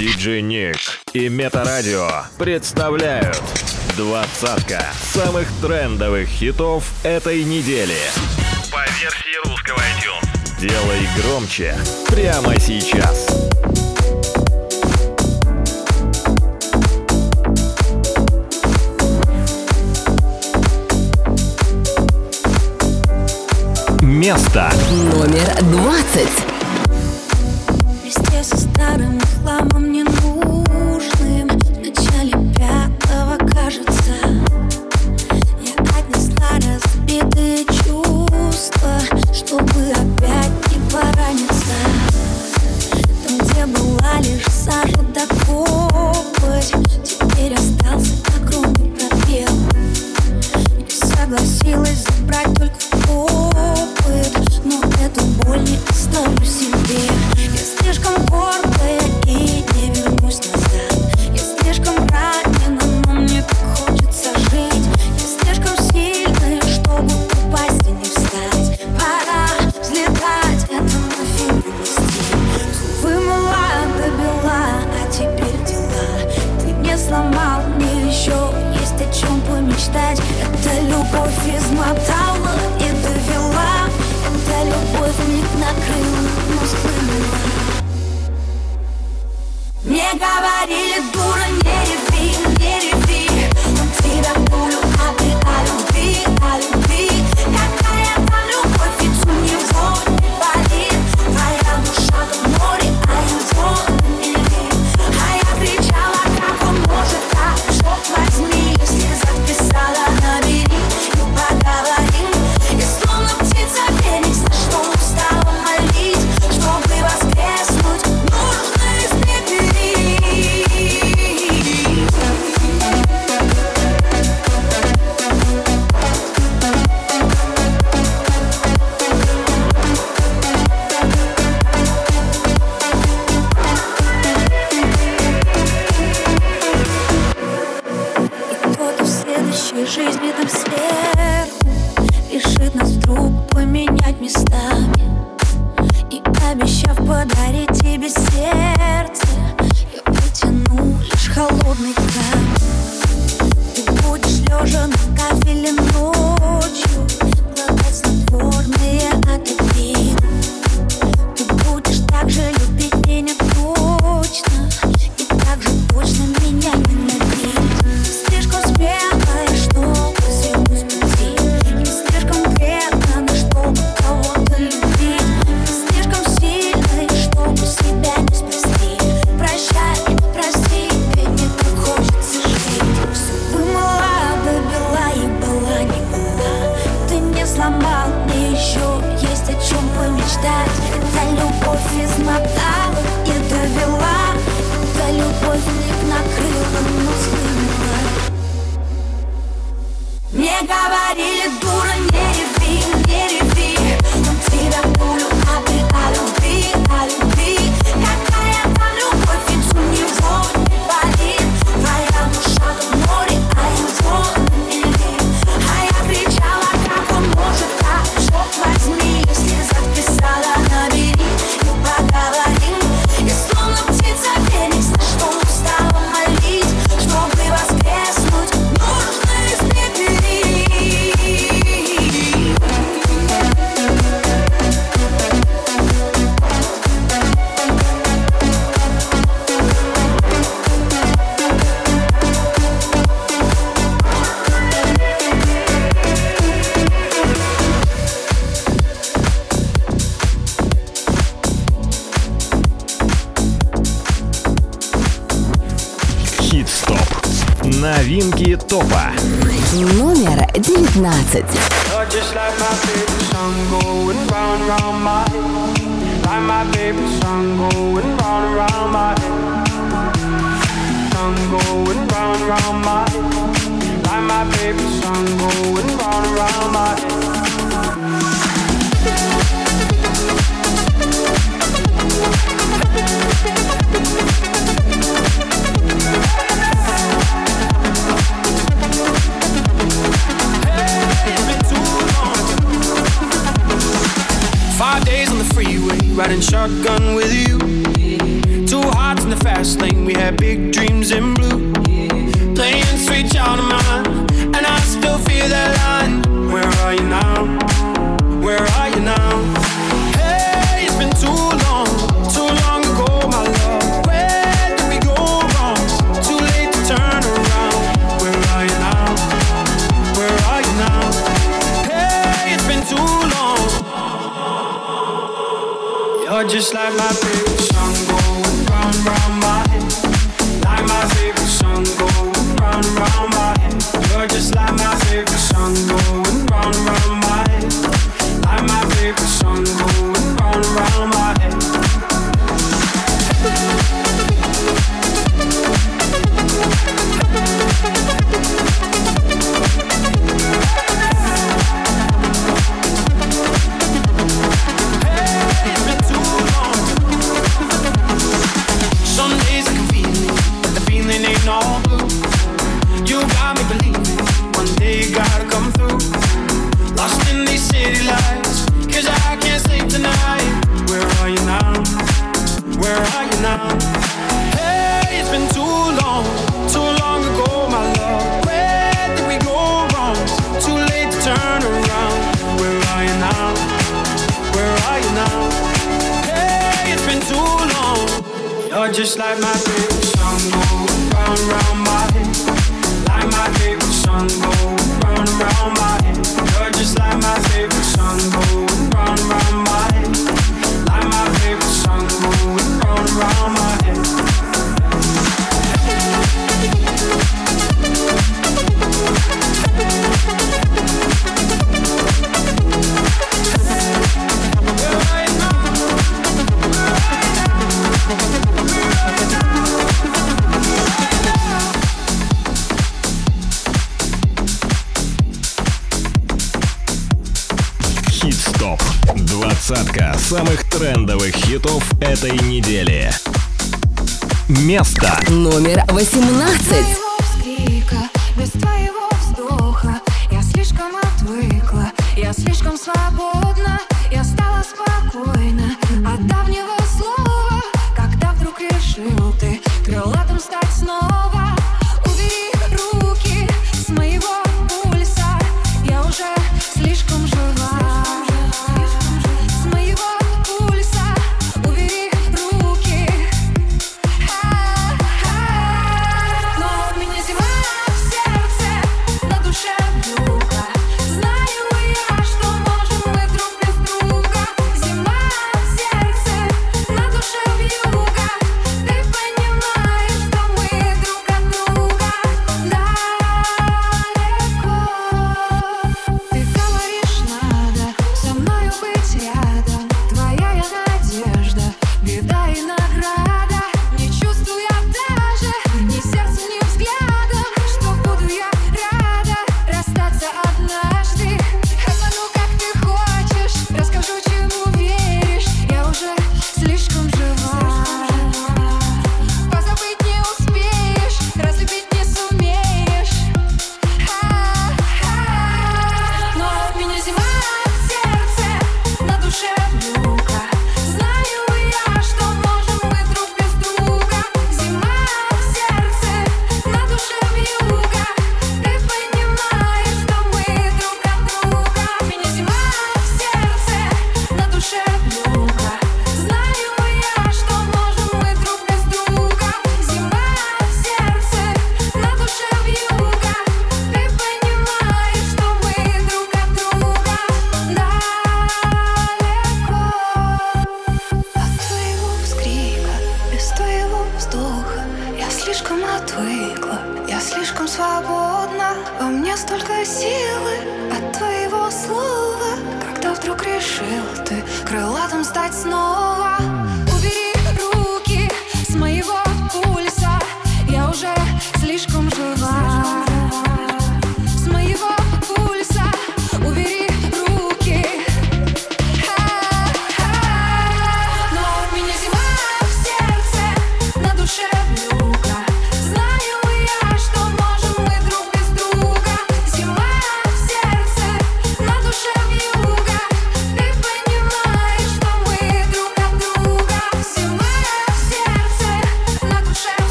Диджей Ник и Метарадио представляют двадцатка самых трендовых хитов этой недели. По версии русского iTunes. Делай громче прямо сейчас. Место номер двадцать. Везде со старым хламом just like my favorite song. just like my big song going round, round самых трендовых хитов этой недели. Место номер 18. Я слишком отвыкла, я слишком свободна.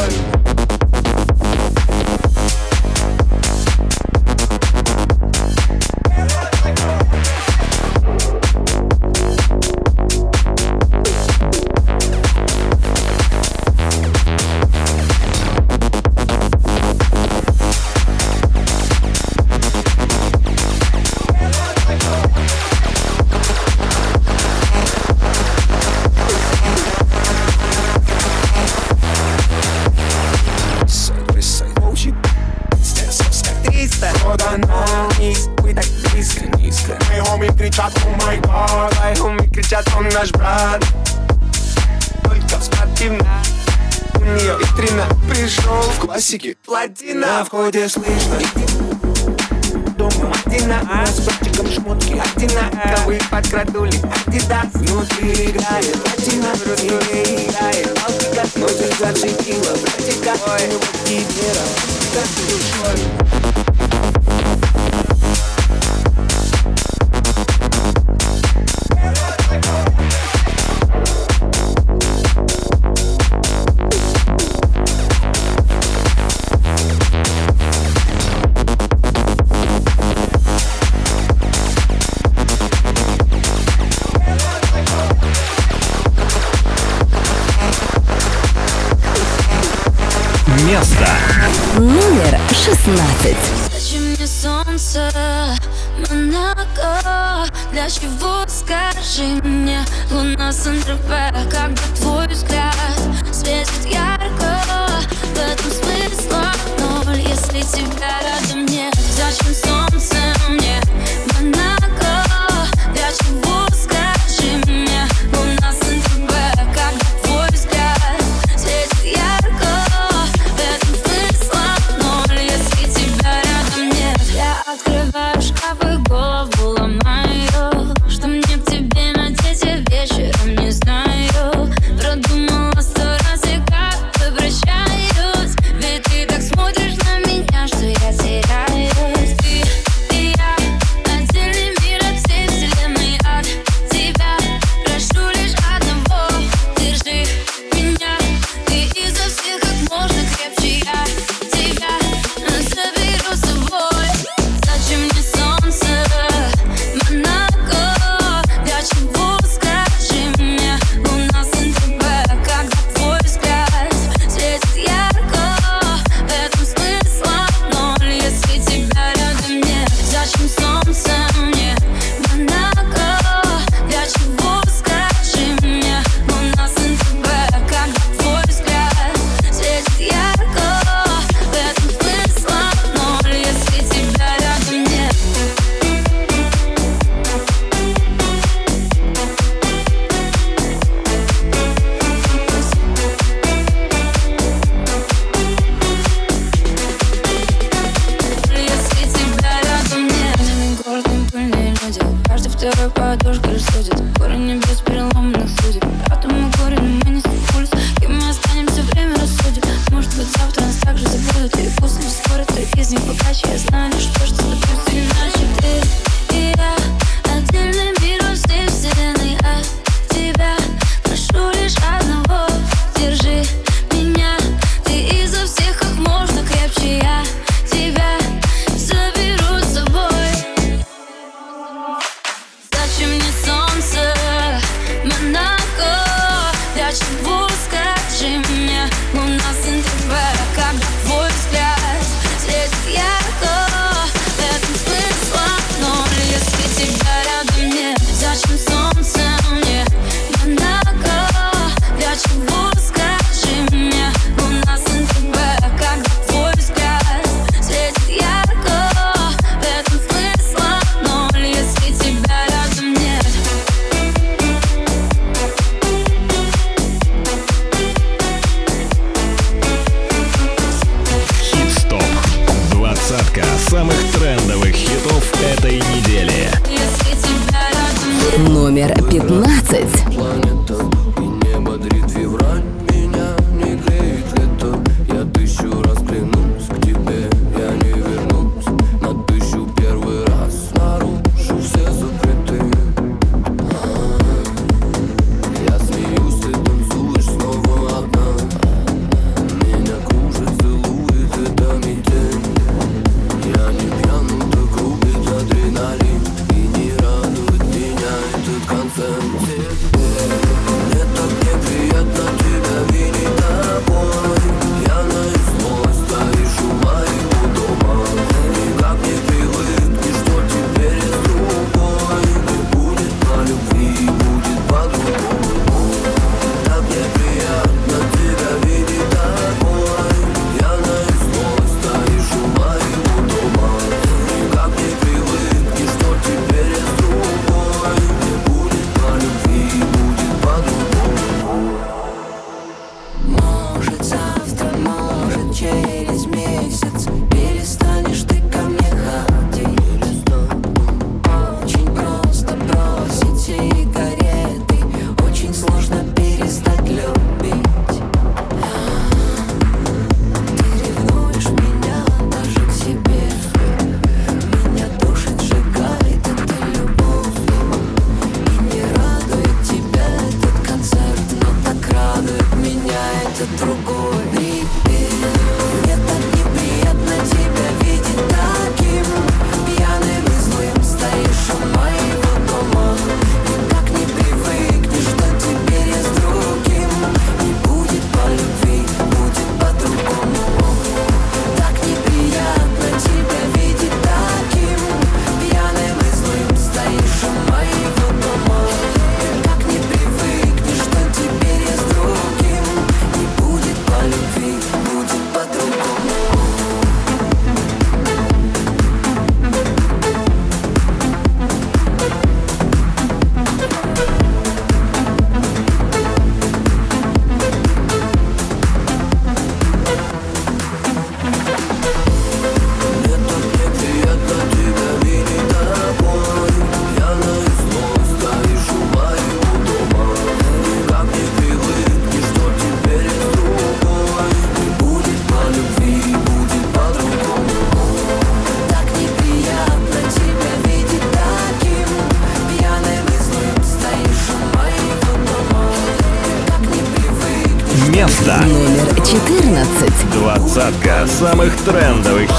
Bye. Платина На входе слышно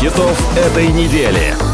хитов этой недели.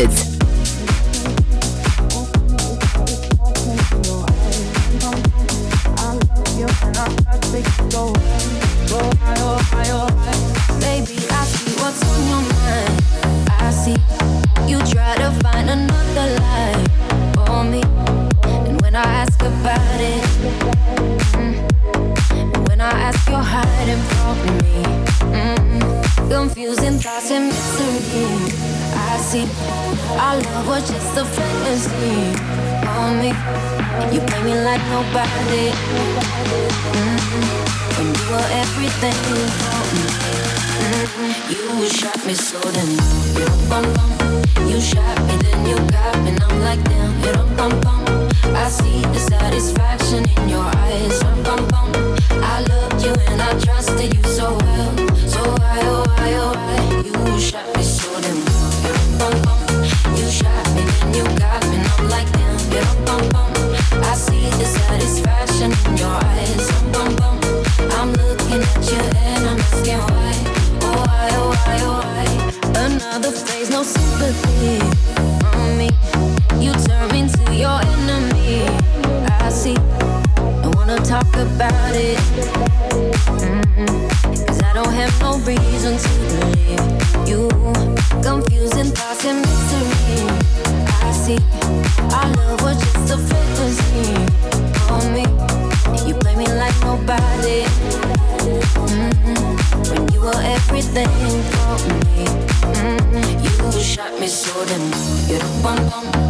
Records. don't have no reason to believe you. Confusing thoughts and mystery. I see our love was just a fantasy for me. You play me like nobody. Mm-hmm. When you were everything for me, mm-hmm. you shot me so damn. You're the one, one.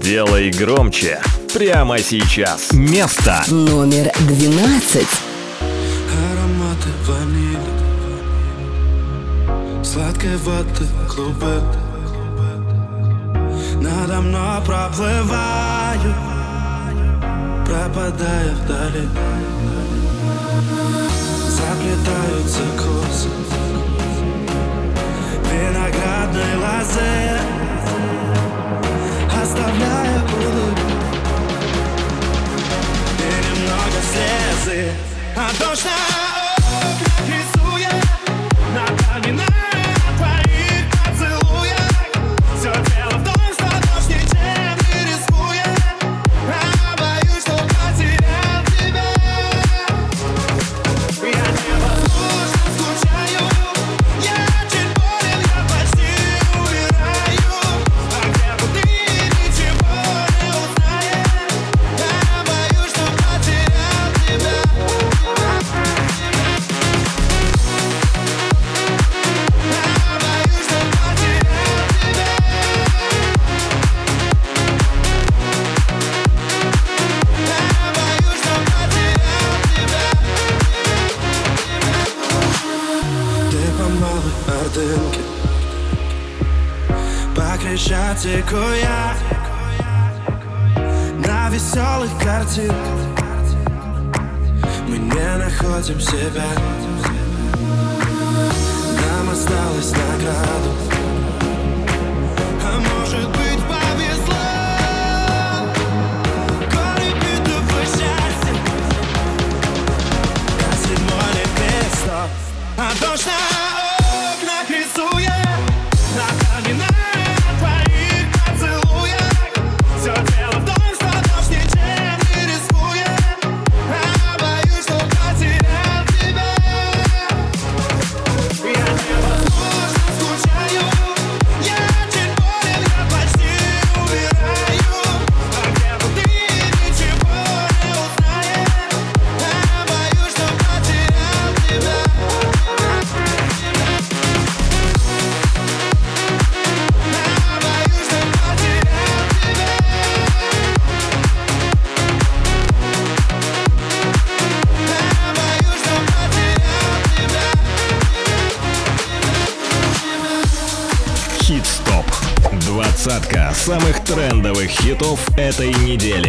Делай громче. Прямо сейчас. Место. Номер двенадцать. Ароматы ванили. Сладкой воды клубы. Надо мной проплываю Пропадая вдали. Заплетаются косы Виноградной лозе слезы. А дождь этой недели.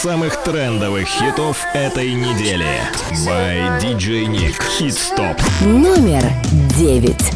самых трендовых хитов этой недели. By DJ Nick. Hit Stop. Номер девять.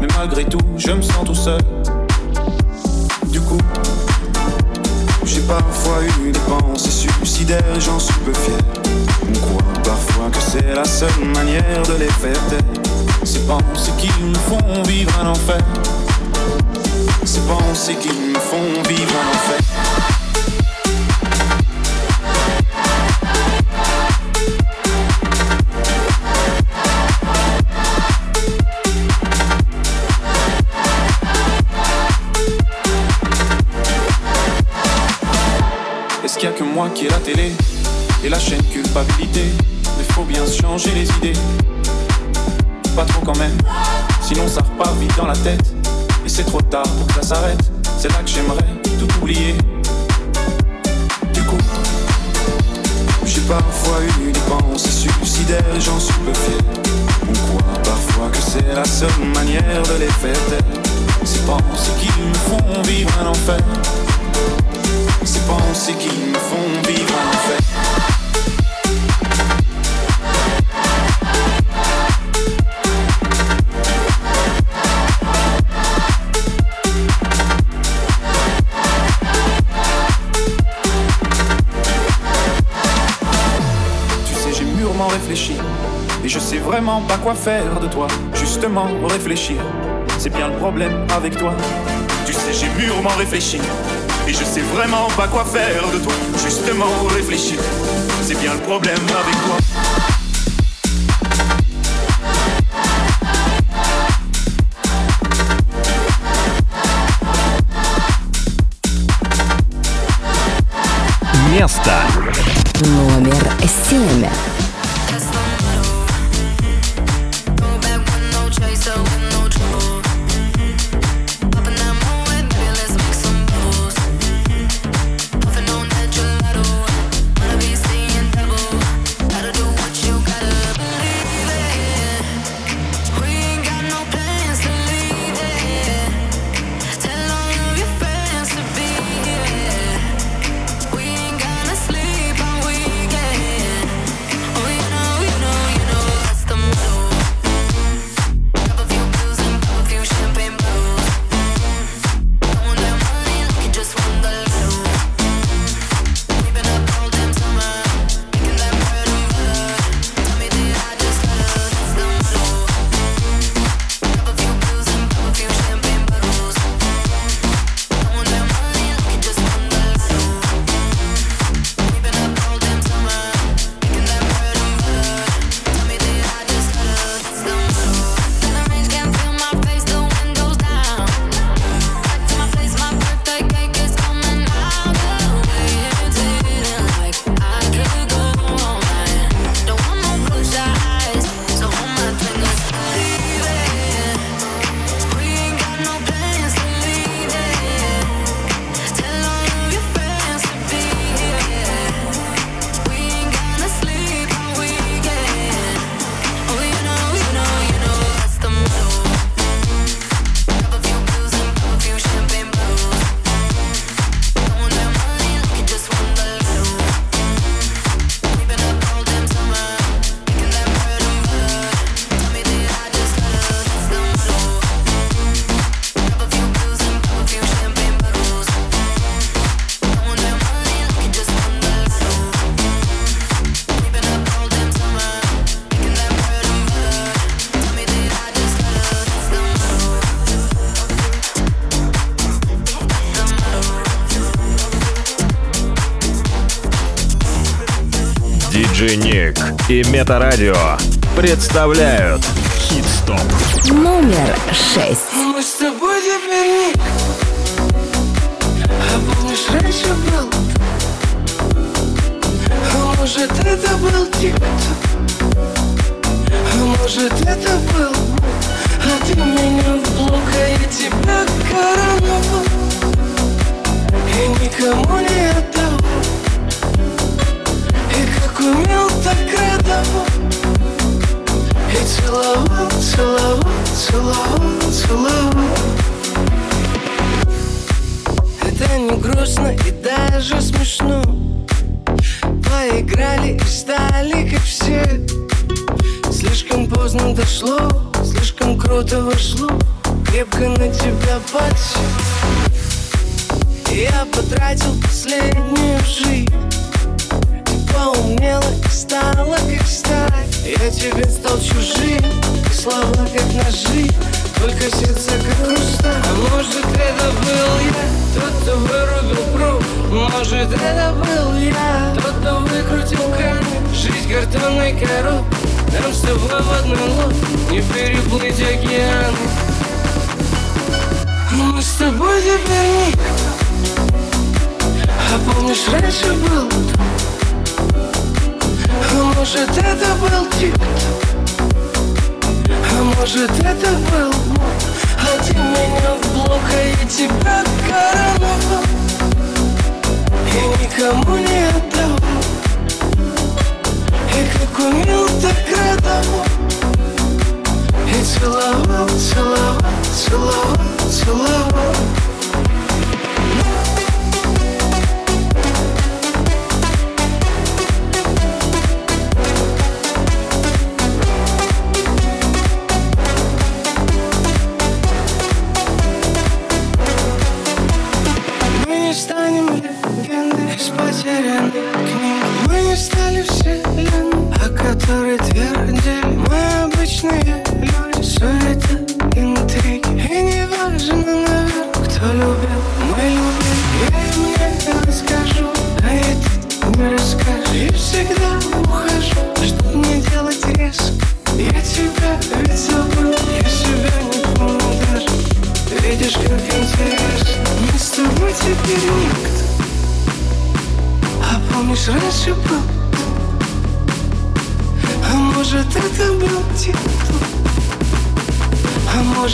Mais malgré tout, je me sens tout seul. Du coup, j'ai parfois eu des pensées suicidaires j'en suis peu fier. On croit parfois que c'est la seule manière de les faire taire. Ces pensées qui me font vivre un enfer. Ces pensées qui me font vivre un enfer. Qui est la télé et la chaîne culpabilité. Mais faut bien changer les idées. Pas trop quand même, sinon ça repart vite dans la tête. Et c'est trop tard pour que ça s'arrête. C'est là que j'aimerais tout oublier. Du coup, j'ai parfois eu des pensées suicidaires j'en suis peu fier. On croit parfois que c'est la seule manière de les faire taire. Ces pensées qui me font vivre un enfer. Ces pensées qui me font vivre un enfer. Tu sais, j'ai mûrement réfléchi. Et je sais vraiment pas quoi faire de toi. Justement, réfléchir. C'est bien le problème avec toi. Tu sais, j'ai mûrement réfléchi. Et je sais vraiment pas quoi faire de toi. Justement, réfléchir, c'est bien le problème avec toi. Место номер семь. И Метарадио представляют Хит-стоп. Номер шесть. Мы с тобой теперь А помнишь, раньше был? А может, это был тик-ток А может, это был? А ты меня в блок, а я тебя короновал И никому не отдал Умел, так радовал И целовал, целовал, целовал, целовал. Это не грустно и даже смешно. Поиграли и стали как все. Слишком поздно дошло, слишком круто вошло. Крепко на тебя подсел. Я потратил последнюю жизнь поумнела и стала как сталь Я тебе стал чужим, слова как ножи. Только сердце как хрусталь А может это был я, тот, кто вырубил пруд. Может это был я, тот, кто выкрутил кран Жизнь картонной коробкой нам с тобой в одной лодке не переплыть океаны Мы с тобой теперь никто А помнишь, раньше был А может, это был тик-ток А может, это был А ты меня в блок, а я тебя короновал И никому не отдавал. И как умел, так радовал И целовал, целовал, целовал, целовал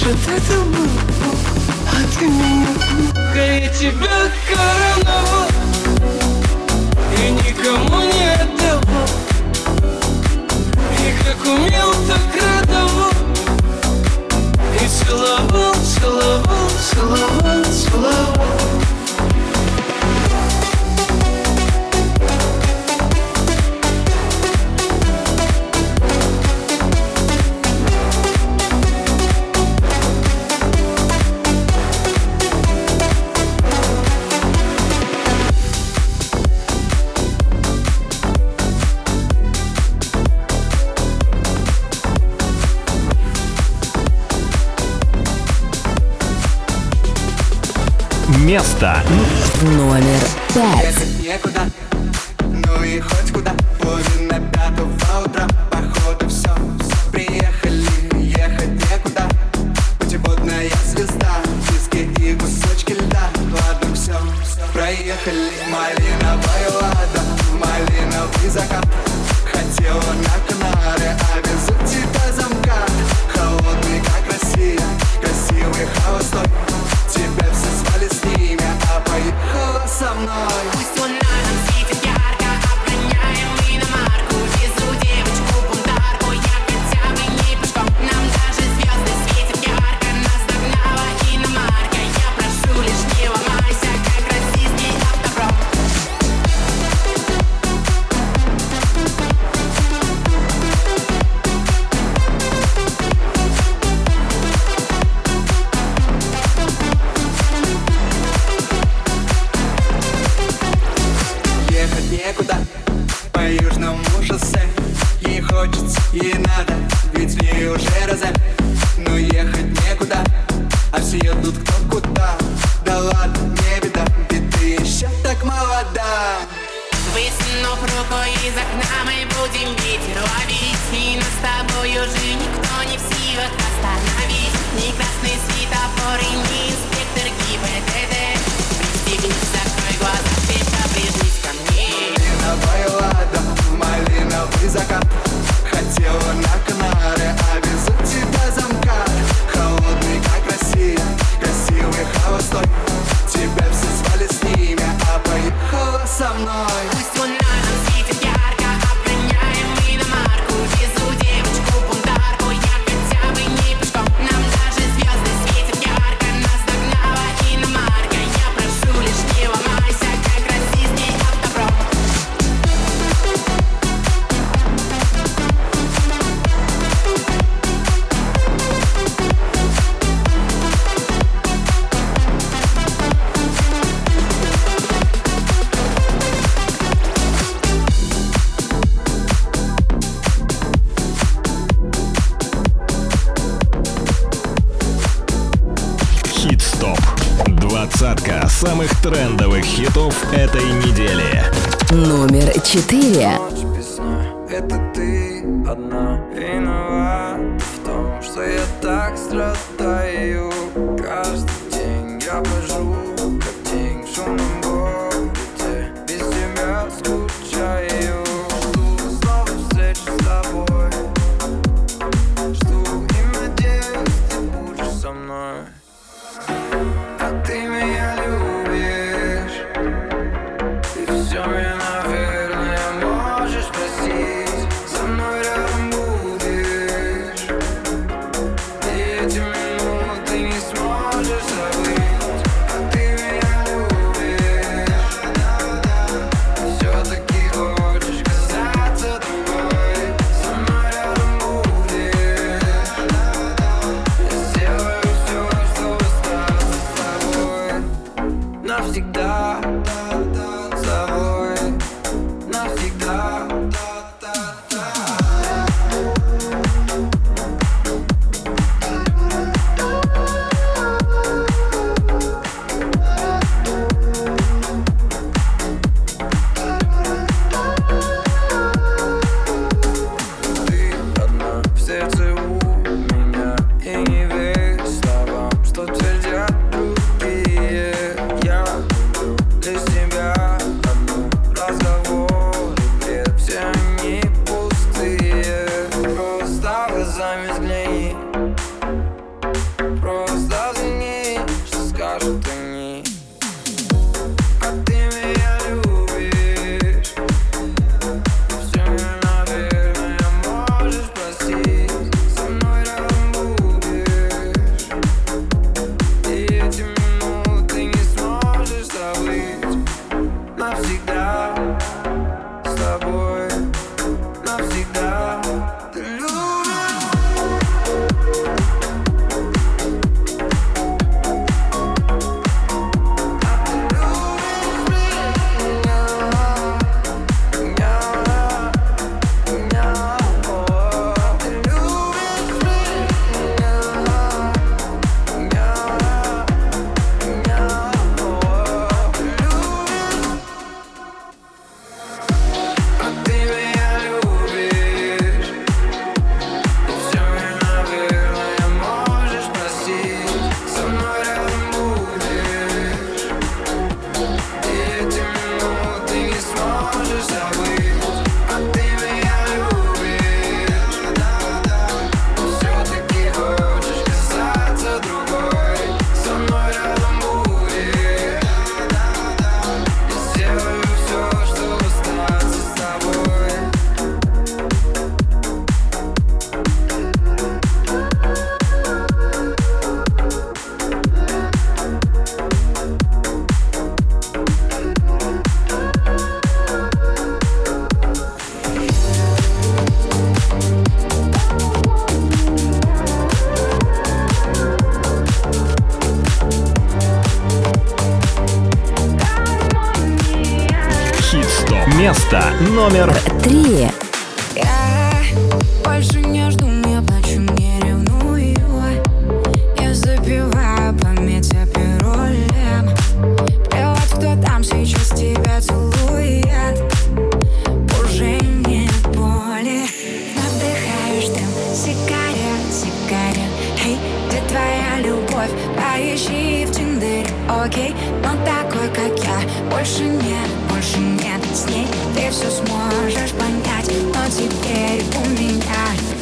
Может, это был Бог А ты меня. Я тебя короновал Место Номер пять. Шоссе Ей хочется, ей надо, ведь в ней уже розе. Но ехать некуда, а все едут кто куда. Да ладно, не беда, ведь ты еще так молода. Высунув руку из окна мы будем ветер ловить И нас с тобой уже никто не в силах your name. Одна такой, как я. Больше нет, больше нет. С ней ты все сможешь понять. Но теперь у меня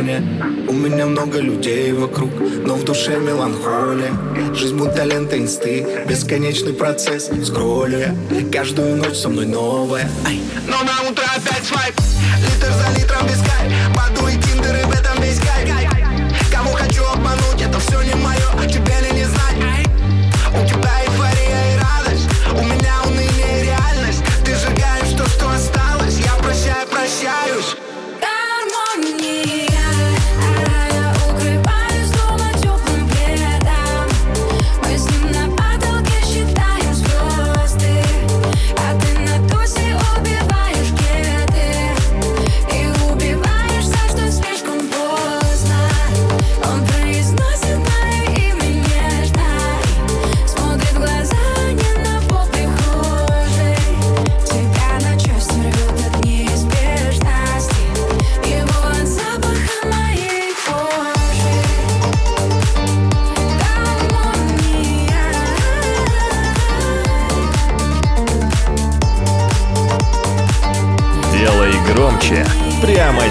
зоне. У меня много людей вокруг, но в душе меланхолия. Жизнь будто лента инсты, бесконечный процесс Скроллю я, каждую ночь со мной новая Ай. Но на утро опять свайп, литр за литром без кайф Баду и тиндеры в этом весь кайф. Кого хочу обмануть, это все не мое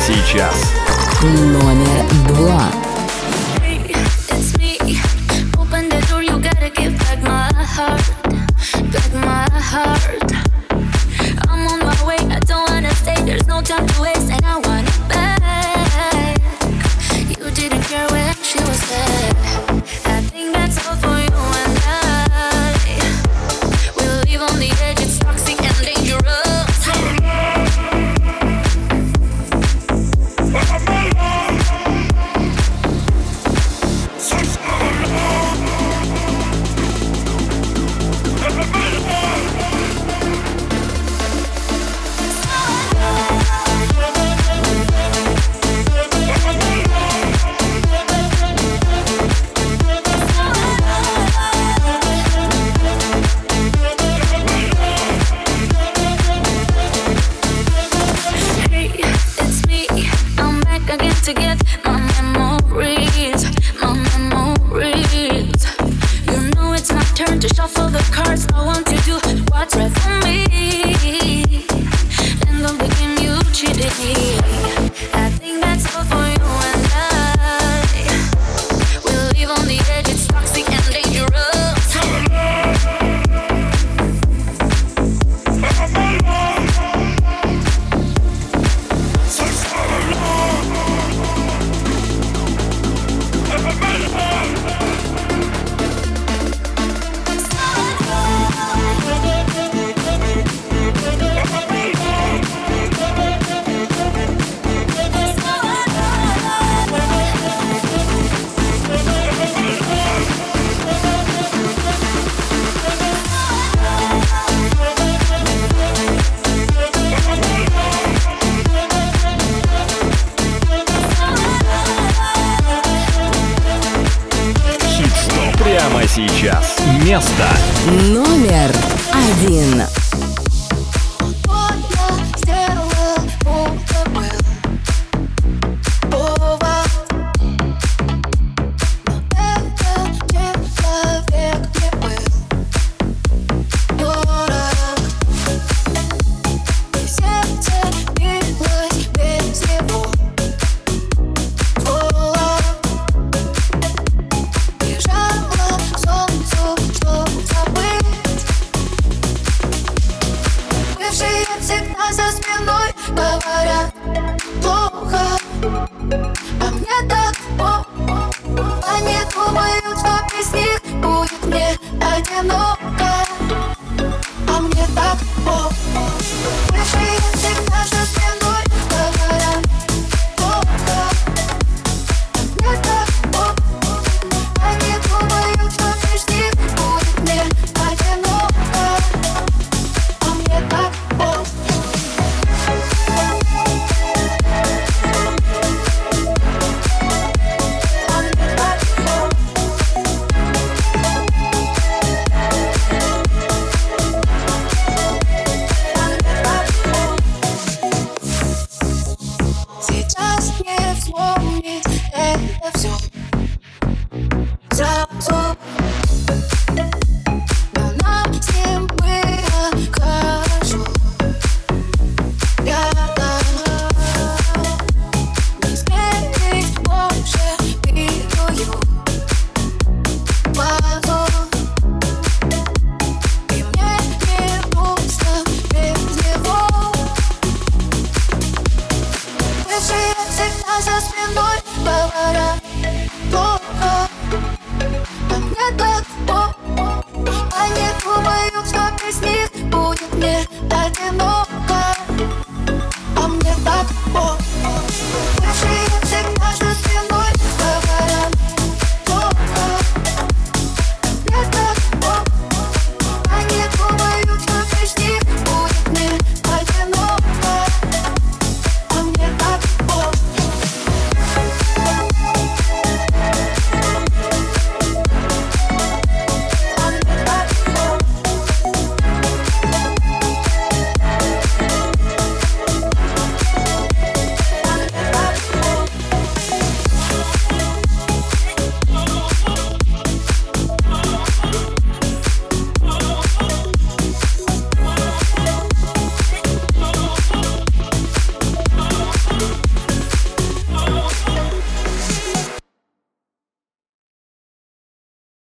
сейчас. Номер два. Heart. I'm on my way, I don't wanna stay, there's no time to wait.